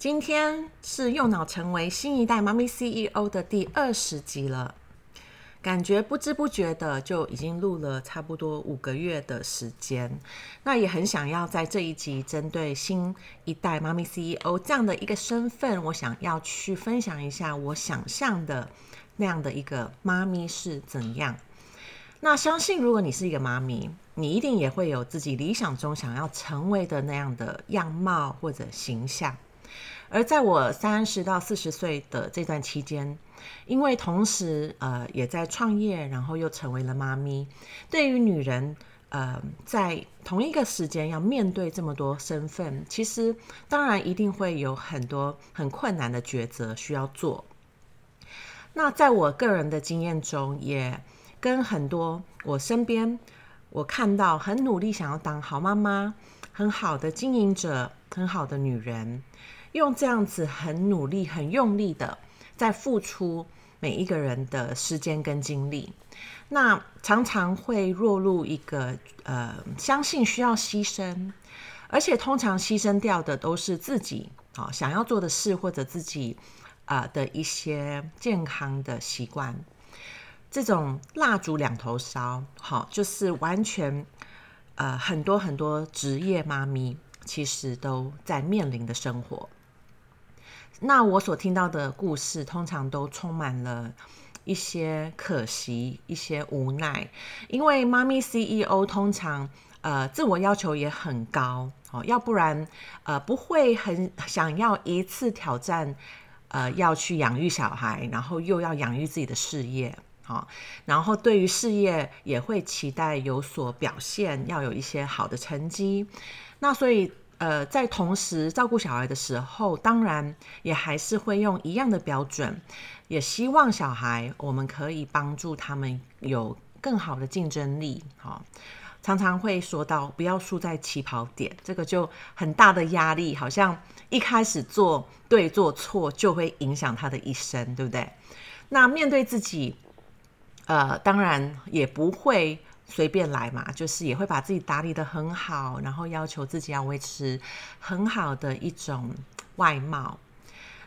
今天是右脑成为新一代妈咪 CEO 的第二十集了，感觉不知不觉的就已经录了差不多五个月的时间。那也很想要在这一集针对新一代妈咪 CEO 这样的一个身份，我想要去分享一下我想象的那样的一个妈咪是怎样。那相信如果你是一个妈咪，你一定也会有自己理想中想要成为的那样的样貌或者形象。而在我三十到四十岁的这段期间，因为同时呃也在创业，然后又成为了妈咪，对于女人呃在同一个时间要面对这么多身份，其实当然一定会有很多很困难的抉择需要做。那在我个人的经验中，也跟很多我身边我看到很努力想要当好妈妈、很好的经营者、很好的女人。用这样子很努力、很用力的在付出每一个人的时间跟精力，那常常会落入一个呃，相信需要牺牲，而且通常牺牲掉的都是自己啊、哦、想要做的事或者自己啊、的一些健康的习惯。这种蜡烛两头烧，好、哦，就是完全呃很多很多职业妈咪其实都在面临的生活。那我所听到的故事，通常都充满了一些可惜、一些无奈，因为妈咪 CEO 通常呃自我要求也很高哦，要不然呃不会很想要一次挑战呃要去养育小孩，然后又要养育自己的事业，好，然后对于事业也会期待有所表现，要有一些好的成绩，那所以。呃，在同时照顾小孩的时候，当然也还是会用一样的标准，也希望小孩我们可以帮助他们有更好的竞争力。好，常常会说到不要输在起跑点，这个就很大的压力，好像一开始做对做错就会影响他的一生，对不对？那面对自己，呃，当然也不会。随便来嘛，就是也会把自己打理得很好，然后要求自己要维持很好的一种外貌。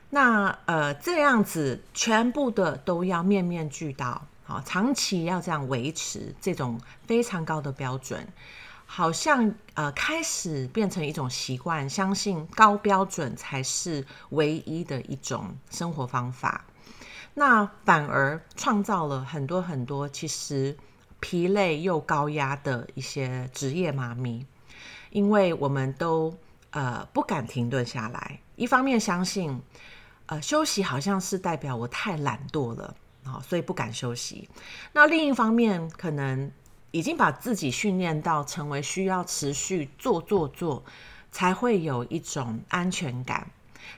那呃，这样子全部的都要面面俱到，好，长期要这样维持这种非常高的标准，好像呃开始变成一种习惯，相信高标准才是唯一的一种生活方法。那反而创造了很多很多其实。疲累又高压的一些职业妈咪，因为我们都呃不敢停顿下来。一方面相信，呃休息好像是代表我太懒惰了啊，所以不敢休息。那另一方面，可能已经把自己训练到成为需要持续做做做，才会有一种安全感。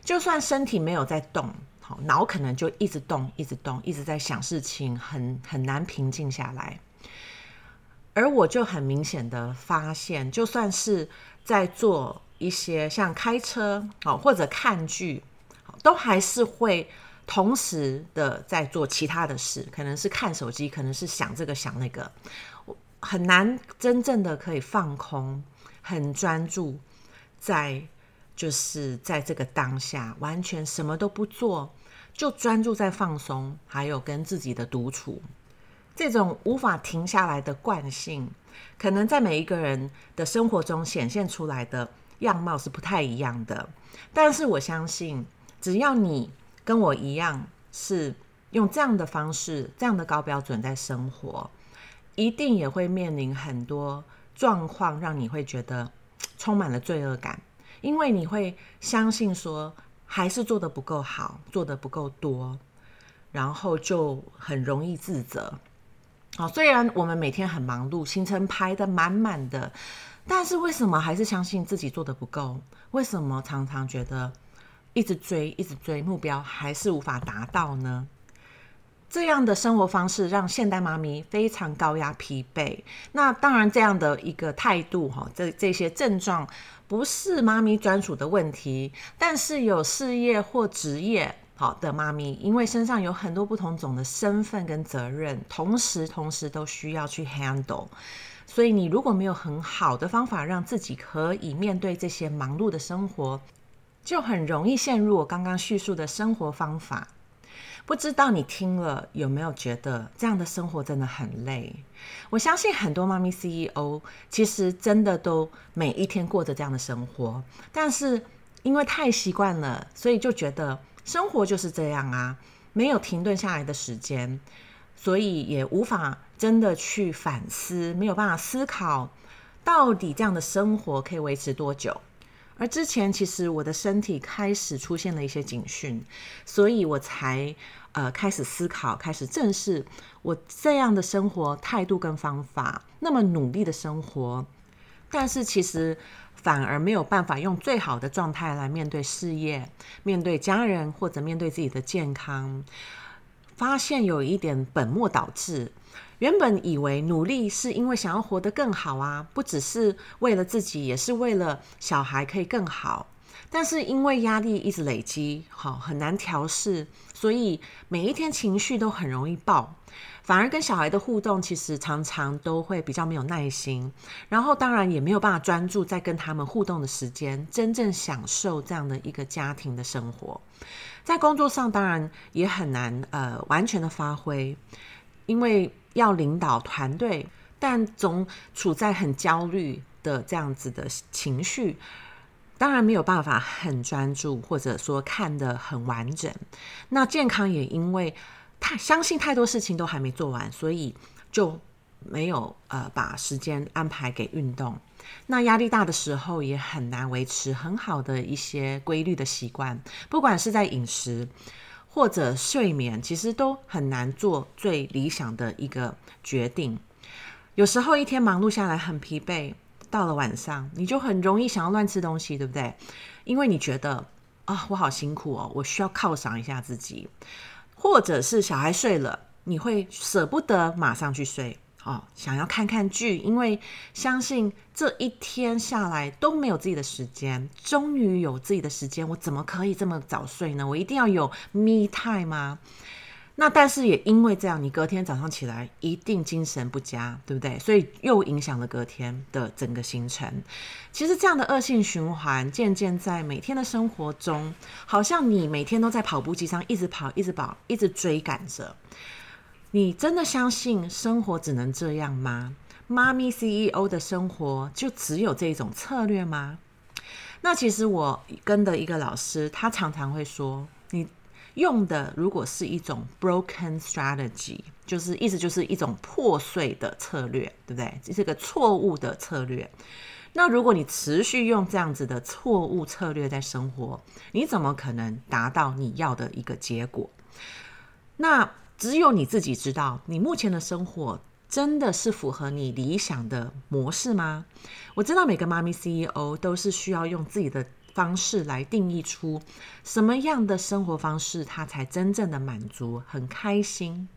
就算身体没有在动，好，脑可能就一直动，一直动，一直在想事情，很很难平静下来。而我就很明显的发现，就算是在做一些像开车哦或者看剧，都还是会同时的在做其他的事，可能是看手机，可能是想这个想那个，很难真正的可以放空，很专注在就是在这个当下，完全什么都不做，就专注在放松，还有跟自己的独处。这种无法停下来的惯性，可能在每一个人的生活中显现出来的样貌是不太一样的。但是我相信，只要你跟我一样是用这样的方式、这样的高标准在生活，一定也会面临很多状况，让你会觉得充满了罪恶感，因为你会相信说还是做得不够好，做得不够多，然后就很容易自责。好，虽然我们每天很忙碌，行程排得满满的，但是为什么还是相信自己做得不够？为什么常常觉得一直追，一直追目标还是无法达到呢？这样的生活方式让现代妈咪非常高压疲惫。那当然，这样的一个态度哈，这这些症状不是妈咪专属的问题，但是有事业或职业好的妈咪，因为身上有很多不同种的身份跟责任，同时同时都需要去 handle。所以，你如果没有很好的方法让自己可以面对这些忙碌的生活，就很容易陷入我刚刚叙述的生活方法。不知道你听了有没有觉得这样的生活真的很累？我相信很多妈咪 CEO 其实真的都每一天过着这样的生活，但是因为太习惯了，所以就觉得生活就是这样啊，没有停顿下来的时间，所以也无法真的去反思，没有办法思考到底这样的生活可以维持多久。而之前，其实我的身体开始出现了一些警讯，所以我才呃开始思考，开始正视我这样的生活态度跟方法，那么努力的生活，但是其实反而没有办法用最好的状态来面对事业、面对家人或者面对自己的健康，发现有一点本末倒置。原本以为努力是因为想要活得更好啊，不只是为了自己，也是为了小孩可以更好。但是因为压力一直累积，好，很难调试，所以每一天情绪都很容易爆，反而跟小孩的互动其实常常都会比较没有耐心，然后当然也没有办法专注在跟他们互动的时间，真正享受这样的一个家庭的生活。在工作上当然也很难呃完全的发挥，因为。要领导团队，但总处在很焦虑的这样子的情绪，当然没有办法很专注，或者说看得很完整。那健康也因为太相信太多事情都还没做完，所以就没有呃把时间安排给运动。那压力大的时候也很难维持很好的一些规律的习惯，不管是在饮食。或者睡眠，其实都很难做最理想的一个决定。有时候一天忙碌下来很疲惫，到了晚上你就很容易想要乱吃东西，对不对？因为你觉得啊，我好辛苦哦，我需要犒赏一下自己。或者是小孩睡了，你会舍不得马上去睡。哦，想要看看剧，因为相信这一天下来都没有自己的时间，终于有自己的时间，我怎么可以这么早睡呢？我一定要有 me time 吗？那但是也因为这样，你隔天早上起来一定精神不佳，对不对？所以又影响了隔天的整个行程。其实这样的恶性循环，渐渐在每天的生活中，好像你每天都在跑步机上一直跑，一直跑，一直追赶着。你真的相信生活只能这样吗？妈咪 CEO 的生活就只有这种策略吗？那其实我跟的一个老师，他常常会说，你用的如果是一种 broken strategy，就是意思就是一种破碎的策略，对不对？这是个错误的策略。那如果你持续用这样子的错误策略在生活，你怎么可能达到你要的一个结果？那只有你自己知道，你目前的生活真的是符合你理想的模式吗？我知道每个妈咪 CEO 都是需要用自己的方式来定义出什么样的生活方式，他才真正的满足、很开心。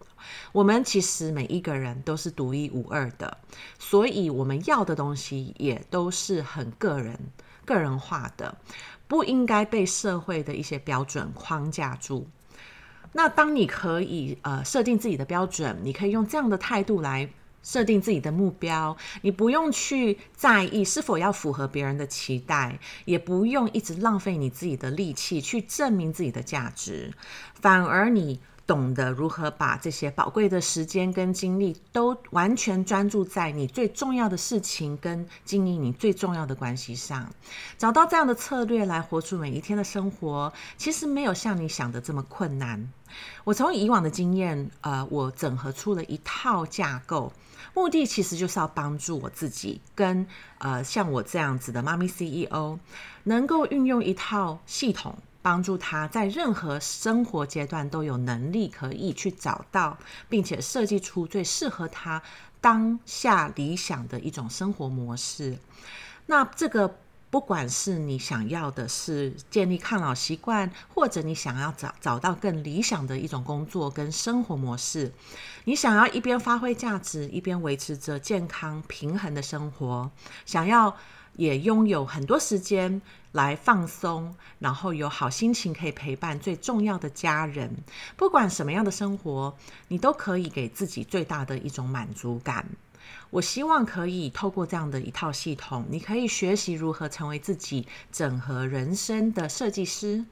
我们其实每一个人都是独一无二的，所以我们要的东西也都是很个人、个人化的，不应该被社会的一些标准框架住。那当你可以呃设定自己的标准，你可以用这样的态度来设定自己的目标，你不用去在意是否要符合别人的期待，也不用一直浪费你自己的力气去证明自己的价值，反而你。懂得如何把这些宝贵的时间跟精力都完全专注在你最重要的事情跟经营你最重要的关系上，找到这样的策略来活出每一天的生活，其实没有像你想的这么困难。我从以往的经验，呃，我整合出了一套架构，目的其实就是要帮助我自己跟呃像我这样子的妈咪 CEO，能够运用一套系统。帮助他在任何生活阶段都有能力可以去找到，并且设计出最适合他当下理想的一种生活模式。那这个不管是你想要的是建立抗老习惯，或者你想要找找到更理想的一种工作跟生活模式，你想要一边发挥价值，一边维持着健康平衡的生活，想要也拥有很多时间来放松，然后有好心情可以陪伴最重要的家人。不管什么样的生活，你都可以给自己最大的一种满足感。我希望可以透过这样的一套系统，你可以学习如何成为自己整合人生的设计师。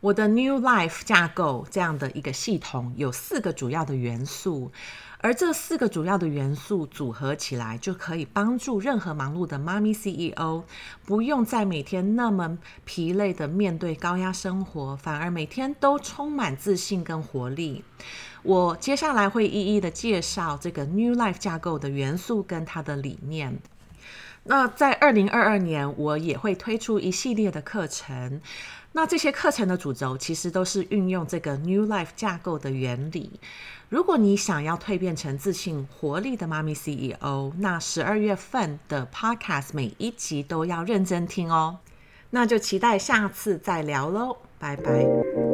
我的 New Life 架构这样的一个系统有四个主要的元素，而这四个主要的元素组合起来，就可以帮助任何忙碌的妈咪 CEO 不用再每天那么疲累的面对高压生活，反而每天都充满自信跟活力。我接下来会一一的介绍这个 New Life 架构的元素跟它的理念。那在二零二二年，我也会推出一系列的课程。那这些课程的主轴其实都是运用这个 New Life 架构的原理。如果你想要蜕变成自信、活力的妈咪 CEO，那十二月份的 Podcast 每一集都要认真听哦。那就期待下次再聊喽，拜拜。